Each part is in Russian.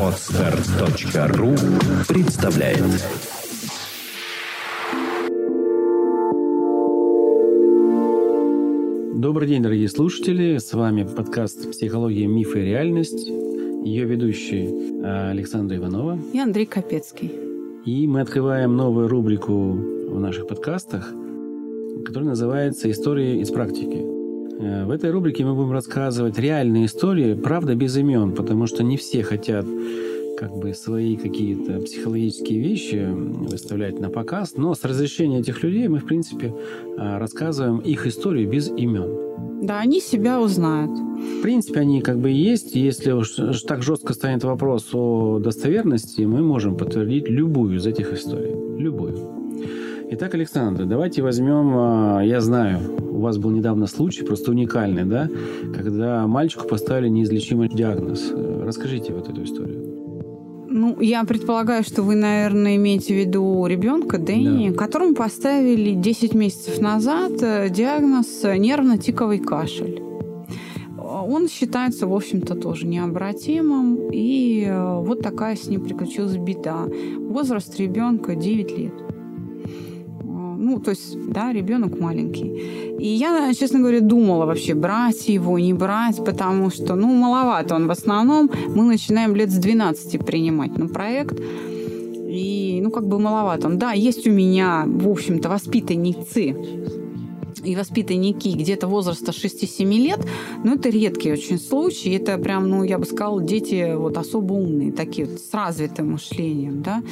Отстар.ру представляет Добрый день, дорогие слушатели. С вами подкаст «Психология, мифы и реальность». Ее ведущий э, Александра Иванова. И Андрей Капецкий. И мы открываем новую рубрику в наших подкастах, которая называется «Истории из практики». Э, в этой рубрике мы будем рассказывать реальные истории, правда, без имен, потому что не все хотят как бы свои какие-то психологические вещи выставлять на показ, но с разрешения этих людей мы, в принципе, э, рассказываем их историю без имен. Да, они себя узнают. В принципе, они как бы есть. Если уж так жестко станет вопрос о достоверности, мы можем подтвердить любую из этих историй. Любую. Итак, Александр, давайте возьмем, а, я знаю, у вас был недавно случай, просто уникальный, да, когда мальчику поставили неизлечимый диагноз. Расскажите вот эту историю. Ну, я предполагаю, что вы, наверное, имеете в виду ребенка Дэнни, да. которому поставили 10 месяцев назад э, диагноз нервно-тиковый кашель. Он считается, в общем-то, тоже необратимым, и э, вот такая с ним приключилась беда. Возраст ребенка 9 лет ну, то есть, да, ребенок маленький. И я, честно говоря, думала вообще, брать его, не брать, потому что, ну, маловато он в основном. Мы начинаем лет с 12 принимать на проект. И, ну, как бы маловато он. Да, есть у меня, в общем-то, воспитанницы и воспитанники где-то возраста 6-7 лет, но это редкий очень случай. Это прям, ну, я бы сказала, дети вот особо умные, такие вот с развитым мышлением, да.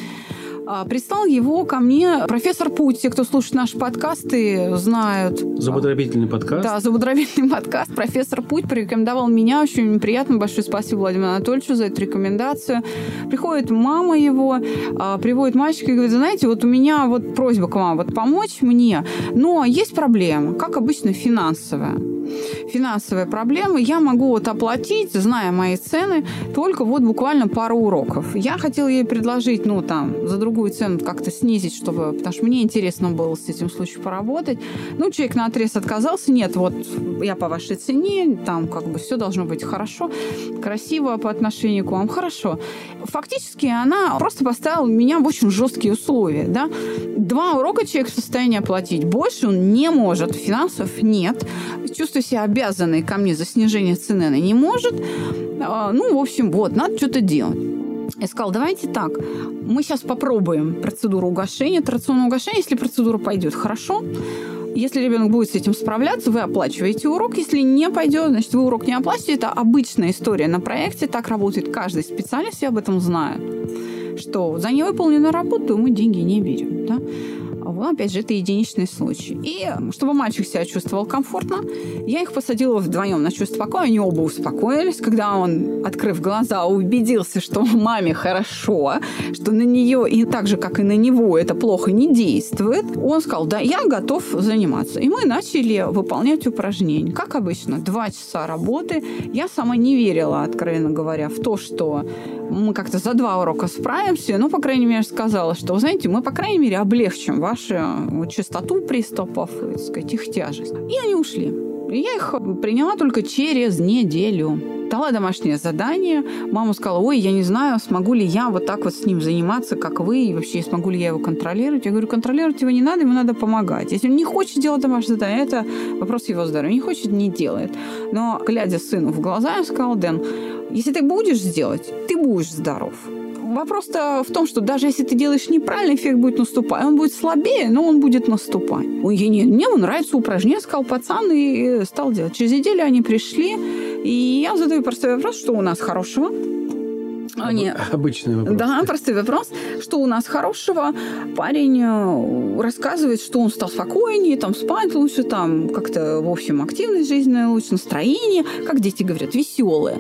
А, Пристал его ко мне профессор Путь. Те, кто слушает наши подкасты, знают. Зубодробительный подкаст. Да, зубодробительный подкаст. Профессор Путь порекомендовал меня. Очень приятно. Большое спасибо Владимиру Анатольевичу за эту рекомендацию. Приходит мама его, а, приводит мальчика и говорит, знаете, вот у меня вот просьба к вам, вот помочь мне, но есть проблема, как обычно, финансовая финансовые проблемы, я могу вот оплатить, зная мои цены, только вот буквально пару уроков. Я хотела ей предложить, ну, там, за другую цену как-то снизить, чтобы, потому что мне интересно было с этим случаем поработать. Ну, человек на отрез отказался, нет, вот я по вашей цене, там, как бы все должно быть хорошо, красиво по отношению к вам, хорошо. Фактически она просто поставила меня в очень жесткие условия, да. Два урока человек в состоянии оплатить, больше он не может, финансов нет, чувствую себя обязанной ко мне за снижение цены, она не может. А, ну, в общем, вот, надо что-то делать. Я сказала, давайте так, мы сейчас попробуем процедуру угошения, традиционное угошение, если процедура пойдет хорошо, если ребенок будет с этим справляться, вы оплачиваете урок. Если не пойдет, значит, вы урок не оплачиваете. Это обычная история на проекте. Так работает каждый специалист, я об этом знаю. Что за невыполненную работу мы деньги не берем. Да? Ну, опять же, это единичный случай. И чтобы мальчик себя чувствовал комфортно, я их посадила вдвоем на чувство покоя. Они оба успокоились. Когда он, открыв глаза, убедился, что маме хорошо, что на нее и так же, как и на него, это плохо не действует, он сказал, да, я готов заниматься. И мы начали выполнять упражнения. Как обычно, два часа работы. Я сама не верила, откровенно говоря, в то, что мы как-то за два урока справимся. Ну, по крайней мере, сказала, что, знаете, мы, по крайней мере, облегчим вашу частоту приступов, так сказать, их тяжесть. И они ушли. И я их приняла только через неделю. Дала домашнее задание. Мама сказала, ой, я не знаю, смогу ли я вот так вот с ним заниматься, как вы, и вообще смогу ли я его контролировать. Я говорю, контролировать его не надо, ему надо помогать. Если он не хочет делать домашнее задание, это вопрос его здоровья. Не хочет, не делает. Но, глядя сыну в глаза, я сказала, Дэн, если ты будешь сделать, ты будешь здоров. Вопрос-то в том, что даже если ты делаешь неправильно, эффект будет наступать. Он будет слабее, но он будет наступать. Ой, не, мне нравится упражнение, сказал пацан и стал делать. Через неделю они пришли, и я задаю простой вопрос, что у нас хорошего. Они... Обычный вопрос. Да, простой вопрос. Что у нас хорошего? Парень э, рассказывает, что он стал спокойнее, там спать лучше, там как-то, в общем, активность жизненная лучше, настроение, как дети говорят, веселое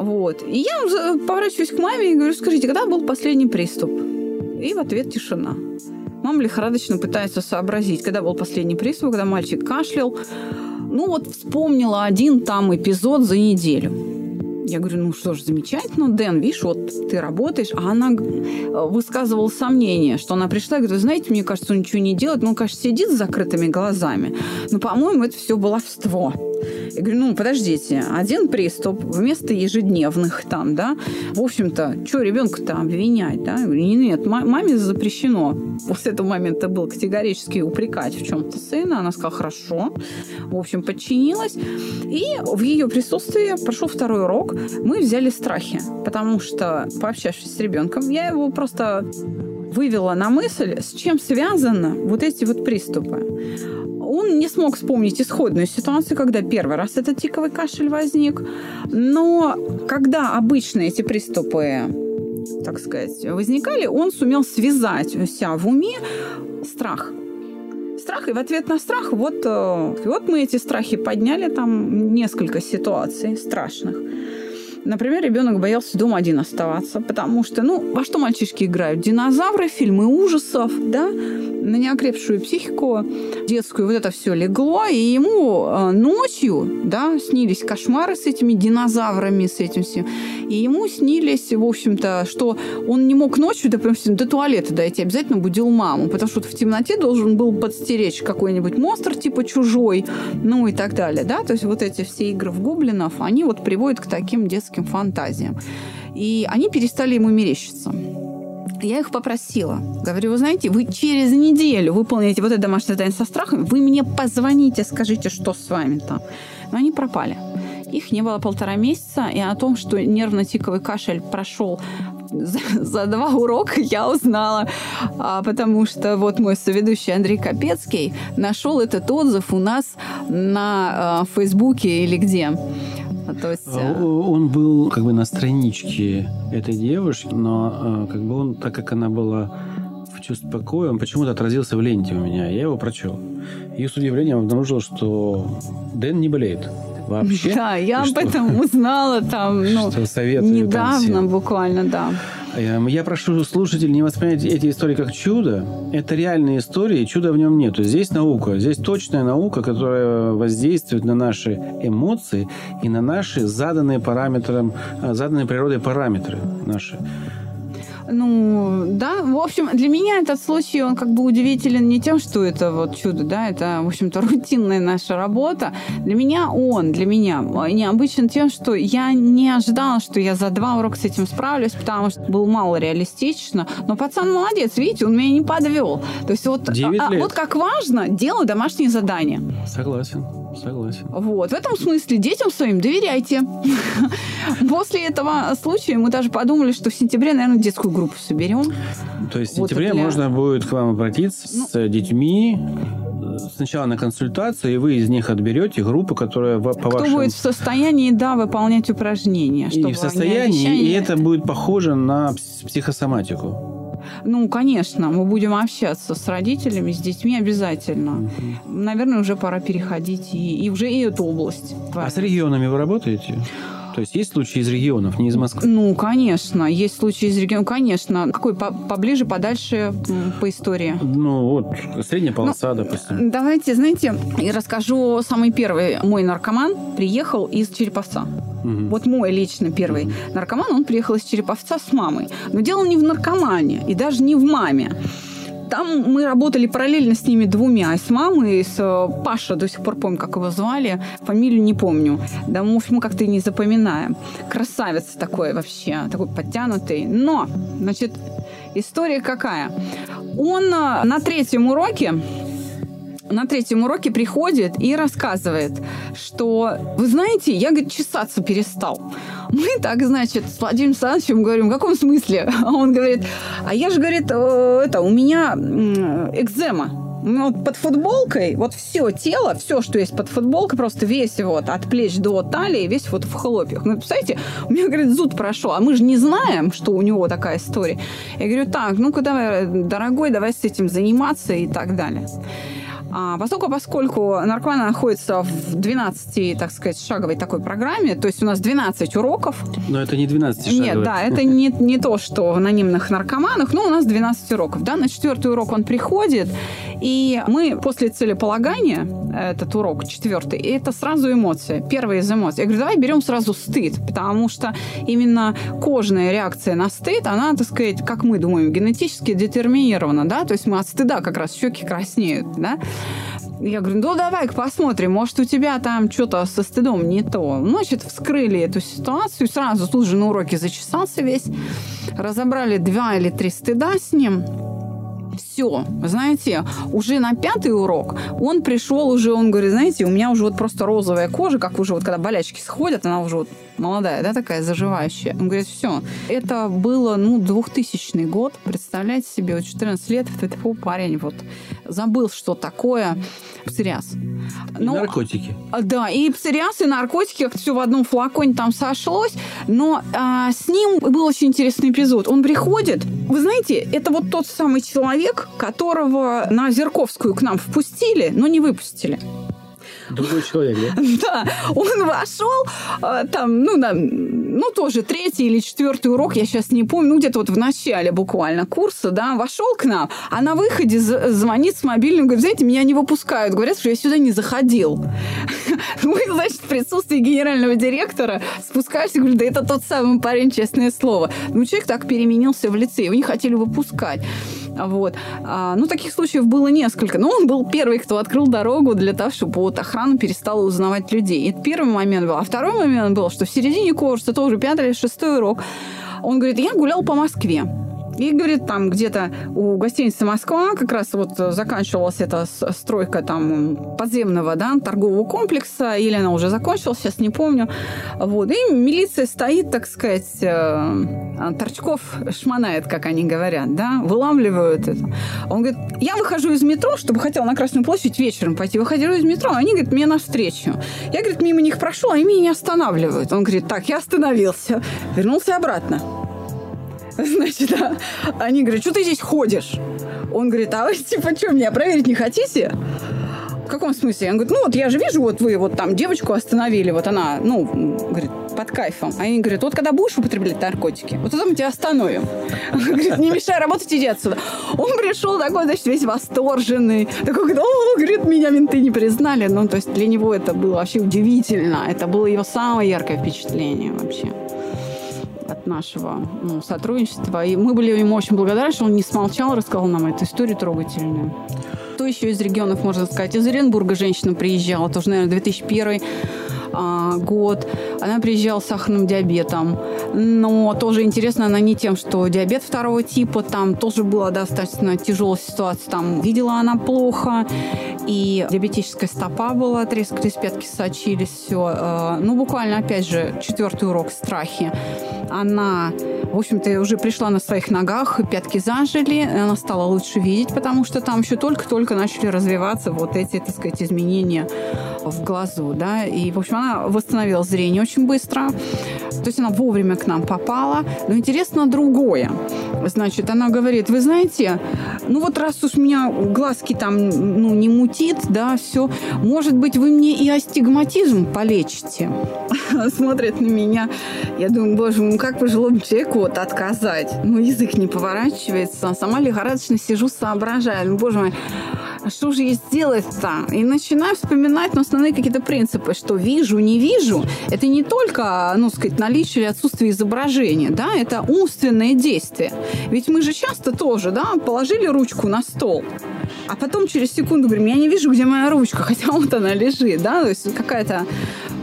вот. И я поворачиваюсь к маме и говорю, скажите, когда был последний приступ? И в ответ тишина. Мама лихорадочно пытается сообразить, когда был последний приступ, когда мальчик кашлял. Ну вот вспомнила один там эпизод за неделю. Я говорю, ну что ж, замечательно, Дэн, видишь, вот ты работаешь. А она высказывала сомнение, что она пришла и говорит, знаете, мне кажется, он ничего не делает, но он, конечно, сидит с закрытыми глазами. Но, по-моему, это все баловство. Я говорю, ну, подождите, один приступ вместо ежедневных там, да, в общем-то, что ребенка-то обвинять, да? Я говорю, нет, маме запрещено после этого момента был категорически упрекать в чем-то сына. Она сказала, хорошо. В общем, подчинилась. И в ее присутствии прошел второй урок. Мы взяли страхи, потому что, пообщавшись с ребенком, я его просто вывела на мысль, с чем связаны вот эти вот приступы. Он не смог вспомнить исходную ситуацию, когда первый раз этот тиковый кашель возник. Но когда обычно эти приступы так сказать, возникали, он сумел связать у себя в уме страх. Страх, и в ответ на страх, вот, э, вот мы эти страхи подняли, там несколько ситуаций страшных. Например, ребенок боялся дома один оставаться, потому что, ну, во что мальчишки играют? Динозавры, фильмы ужасов, да? На неокрепшую психику детскую вот это все легло, и ему э, ночью, да, снились кошмары с этими динозаврами, с этим всем. И ему снились, в общем-то, что он не мог ночью, допустим, до туалета дойти, обязательно будил маму, потому что в темноте должен был подстеречь какой-нибудь монстр типа чужой, ну и так далее, да? То есть вот эти все игры в гоблинов, они вот приводят к таким детским фантазиям. И они перестали ему мерещиться. Я их попросила. Говорю, вы знаете, вы через неделю выполните вот это домашнее задание со страхом, вы мне позвоните, скажите, что с вами там. Но они пропали. Их не было полтора месяца, и о том, что нервно-тиковый кашель прошел за, за два урока я узнала, а, потому что вот мой соведущий Андрей Капецкий нашел этот отзыв у нас на а, Фейсбуке или где. То есть... А, э, он был как бы на страничке этой девушки, но э, как бы он, так как она была в чувстве покоя, он почему-то отразился в ленте у меня. Я его прочел. И с удивлением обнаружил, что Дэн не болеет. Вообще? Да, я об этом узнала там, ну, недавно буквально, да. Эм, я прошу слушателей не воспринять эти истории как чудо. Это реальные истории, чуда в нем нет. Здесь наука, здесь точная наука, которая воздействует на наши эмоции и на наши заданные параметрам, э, заданные природой параметры наши. Ну, да, в общем, для меня этот случай, он как бы удивителен не тем, что это вот чудо, да, это, в общем-то, рутинная наша работа. Для меня он, для меня необычен тем, что я не ожидала, что я за два урока с этим справлюсь, потому что был мало реалистично. Но пацан молодец, видите, он меня не подвел. То есть вот, а, вот как важно, делаю домашние задания. Согласен. Согласен. Вот. В этом смысле детям своим доверяйте. После этого случая мы даже подумали, что в сентябре, наверное, детскую группу соберем. То есть в сентябре вот для... можно будет к вам обратиться ну, с детьми, сначала на консультацию, и вы из них отберете группу, которая по Кто вашим... будет в состоянии, да, выполнять упражнения. И в состоянии, и это будет похоже на психосоматику. Ну, конечно, мы будем общаться с родителями, с детьми обязательно. Наверное, уже пора переходить и, и уже и эту область. А с регионами вы работаете? То есть есть случаи из регионов, не из Москвы? Ну, конечно, есть случаи из регионов, конечно. Какой по поближе, подальше по истории? Ну, вот, средняя полоса, ну, допустим. Давайте, знаете, я расскажу. Самый первый мой наркоман приехал из Череповца. Угу. Вот мой лично первый угу. наркоман, он приехал из Череповца с мамой. Но дело не в наркомане и даже не в маме. Там мы работали параллельно с ними двумя, с мамой, и с э, Паша, до сих пор помню, как его звали, фамилию не помню. Да, может, мы как-то и не запоминаем. Красавец такой вообще, такой подтянутый. Но, значит, история какая? Он э, на третьем уроке на третьем уроке приходит и рассказывает, что, вы знаете, я, говорит, чесаться перестал. Мы так, значит, с Владимиром Александровичем говорим, в каком смысле? А он говорит, а я же, говорит, «Э, это, у меня экзема. Ну, под футболкой, вот все тело, все, что есть под футболкой, просто весь вот от плеч до талии, весь вот в хлопьях. Ну, представляете, у меня, говорит, зуд прошел, а мы же не знаем, что у него такая история. Я говорю, так, ну-ка давай, дорогой, давай с этим заниматься и так далее. А, поскольку, поскольку наркоман находится в 12, так сказать, шаговой такой программе, то есть у нас 12 уроков. Но это не 12 шаговых. Нет, да, это не, не то, что в анонимных наркоманах, но у нас 12 уроков. Да? На четвертый урок он приходит, и мы после целеполагания, этот урок четвертый, это сразу эмоции. Первая из эмоций. Я говорю, давай берем сразу стыд, потому что именно кожная реакция на стыд, она, так сказать, как мы думаем, генетически детерминирована, да, то есть мы от стыда как раз щеки краснеют, да. Я говорю, ну давай-ка посмотрим, может у тебя там что-то со стыдом не то. Значит, вскрыли эту ситуацию, сразу тут же на уроке зачесался весь, разобрали два или три стыда с ним, все, знаете, уже на пятый урок он пришел уже, он говорит, знаете, у меня уже вот просто розовая кожа, как уже вот когда болячки сходят, она уже вот молодая, да, такая заживающая. Он говорит, все, это было, ну, 2000 год, представляете себе, вот 14 лет, этот парень вот забыл, что такое псориаз. И ну, наркотики. А, да, и псориаз, и наркотики, как все в одном флаконе там сошлось. Но а, с ним был очень интересный эпизод. Он приходит, вы знаете, это вот тот самый человек, которого на Зерковскую к нам впустили, но не выпустили. Другой человек, да? Да, он вошел, а, там, ну, на, ну, тоже третий или четвертый урок, я сейчас не помню, ну, где-то вот в начале буквально курса, да, вошел к нам, а на выходе звонит с мобильным, говорит, знаете, меня не выпускают, говорят, что я сюда не заходил. Мы, значит, в присутствии генерального директора спускаешься, говорю, да это тот самый парень, честное слово. Ну, человек так переменился в лице, его не хотели выпускать. Вот. А, ну, таких случаев было несколько. Но он был первый, кто открыл дорогу для того, чтобы вот охрана перестала узнавать людей. Это первый момент был. А второй момент был, что в середине курса, тоже пятый или шестой урок, он говорит, я гулял по Москве. И, говорит, там где-то у гостиницы «Москва» как раз вот заканчивалась эта стройка там подземного, да, торгового комплекса, или она уже закончилась, сейчас не помню. Вот. И милиция стоит, так сказать, э, торчков шманает, как они говорят, да, выламливают это. Он говорит, я выхожу из метро, чтобы хотел на Красную площадь вечером пойти. Выхожу из метро, они, говорят, мне навстречу. Я, говорит, мимо них прошел, они меня не останавливают. Он говорит, так, я остановился. Вернулся обратно. Значит, а, они говорят, что ты здесь ходишь? Он говорит, а вы типа что, меня проверить не хотите? В каком смысле? Он говорит, ну вот я же вижу, вот вы вот там девочку остановили, вот она, ну, говорит, под кайфом. А они говорят, вот когда будешь употреблять наркотики, вот тогда мы тебя остановим. Он говорит, не мешай работать, иди отсюда. Он пришел такой, значит, весь восторженный. Такой, говорит, о, говорит, меня менты не признали. Ну, то есть для него это было вообще удивительно. Это было его самое яркое впечатление вообще нашего ну, сотрудничества. И мы были ему очень благодарны, что он не смолчал, рассказал нам эту историю трогательную. Кто еще из регионов, можно сказать? Из Оренбурга женщина приезжала, тоже, наверное, 2001 а, год. Она приезжала с сахарным диабетом. Но тоже интересно она не тем, что диабет второго типа, там тоже была достаточно тяжелая ситуация. Там видела она плохо, и диабетическая стопа была, трескались пятки, сочились, все. А, ну, буквально, опять же, четвертый урок страхи. Она в общем-то, уже пришла на своих ногах, пятки зажили, она стала лучше видеть, потому что там еще только-только начали развиваться вот эти, так сказать, изменения в глазу, да, и, в общем, она восстановила зрение очень быстро, то есть она вовремя к нам попала, но интересно другое. Значит, она говорит, вы знаете, ну вот раз уж у меня глазки там, ну, не мутит, да, все, может быть, вы мне и астигматизм полечите. Смотрит на меня, я думаю, боже, ну как пожилому человеку вот отказать. Ну, язык не поворачивается. Сама лихорадочно сижу, соображаю. Ну, боже мой, что же ей сделать-то? И начинаю вспоминать ну, основные какие-то принципы, что вижу, не вижу. Это не только, ну, сказать, наличие или отсутствие изображения, да, это умственное действие. Ведь мы же часто тоже, да, положили ручку на стол, а потом через секунду говорим, я не вижу, где моя ручка, хотя вот она лежит, да, то есть какая-то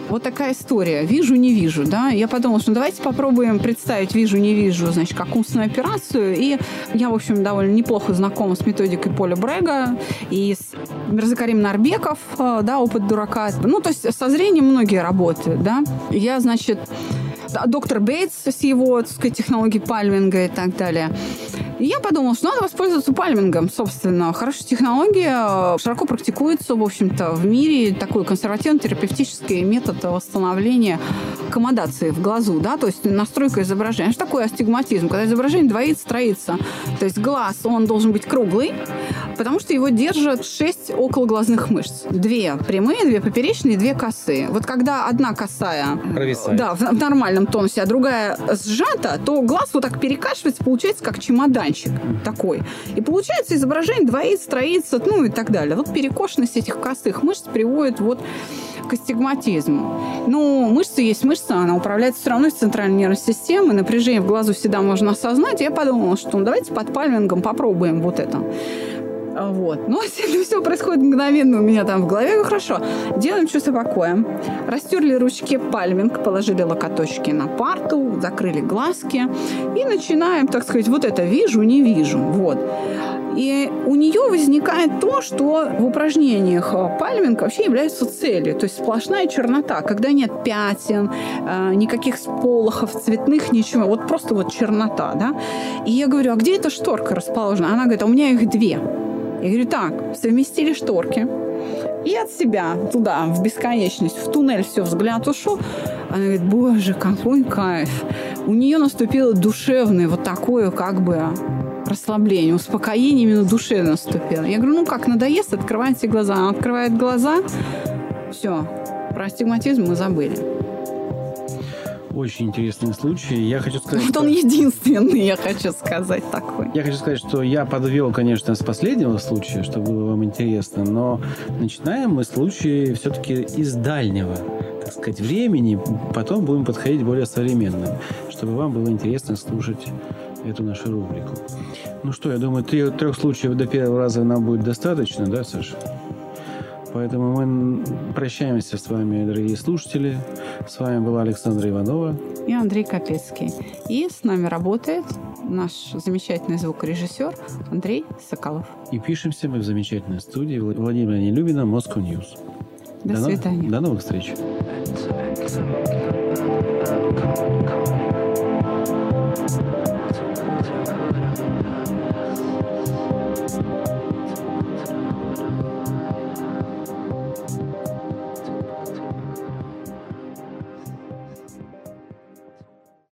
вот такая история. Вижу, не вижу, да. Я подумала, что давайте попробуем представить вижу, не вижу, значит, как умственную операцию. И я, в общем, довольно неплохо знакома с методикой Поля Брега и с Мирзакарим Нарбеков, э, да, опыт дурака. Ну, то есть со зрением многие работают, да. Я, значит, доктор Бейтс с его, так сказать, технологией пальминга и так далее. И я подумала, что надо воспользоваться пальмингом, собственно. Хорошая технология, широко практикуется, в общем-то, в мире. Такой консервативно-терапевтический метод восстановления аккомодации в глазу, да, то есть настройка изображения. Что такое астигматизм? Когда изображение двоится, троится. То есть глаз, он должен быть круглый, потому что его держат шесть окологлазных мышц. Две прямые, две поперечные, две косые. Вот когда одна косая... Провисает. Да, в, в нормальном тонусе, а другая сжата, то глаз вот так перекашивается, получается как чемодан экранчик такой. И получается изображение двоится, троится, ну и так далее. Вот перекошенность этих косых мышц приводит вот к астигматизму. Но мышца есть мышца, она управляется все равно из центральной нервной системы, напряжение в глазу всегда можно осознать. И я подумала, что ну, давайте под пальмингом попробуем вот это. Вот. Это все происходит мгновенно у меня там в голове. Ну, хорошо. Делаем чувство покоя. Растерли ручки пальминг, положили локоточки на парту, закрыли глазки. И начинаем, так сказать, вот это вижу, не вижу. Вот. И у нее возникает то, что в упражнениях пальминг вообще является целью. То есть сплошная чернота, когда нет пятен, э, никаких сполохов цветных, ничего. Вот просто вот чернота, да. И я говорю, а где эта шторка расположена? Она говорит, а у меня их две. Я говорю, так, совместили шторки. И от себя туда, в бесконечность, в туннель все, взгляд ушел. Она говорит, боже, какой кайф. У нее наступило душевное вот такое как бы расслабление, успокоение именно душе наступило. Я говорю, ну как, надоест, открывайте глаза. Она открывает глаза, все, про астигматизм мы забыли. Очень интересный случай. Я хочу сказать, вот что... он единственный, я хочу сказать такой. Я хочу сказать, что я подвел, конечно, с последнего случая, чтобы было вам интересно, но начинаем мы случаи все-таки из дальнего так сказать, времени, потом будем подходить более современным, чтобы вам было интересно слушать эту нашу рубрику. Ну что, я думаю, трех, трех случаев до первого раза нам будет достаточно, да, Саша? Поэтому мы прощаемся с вами, дорогие слушатели. С вами была Александра Иванова. И Андрей Капецкий. И с нами работает наш замечательный звукорежиссер Андрей Соколов. И пишемся мы в замечательной студии Владимира Нелюбина Moscow News. До, до свидания. До новых встреч. Thank you.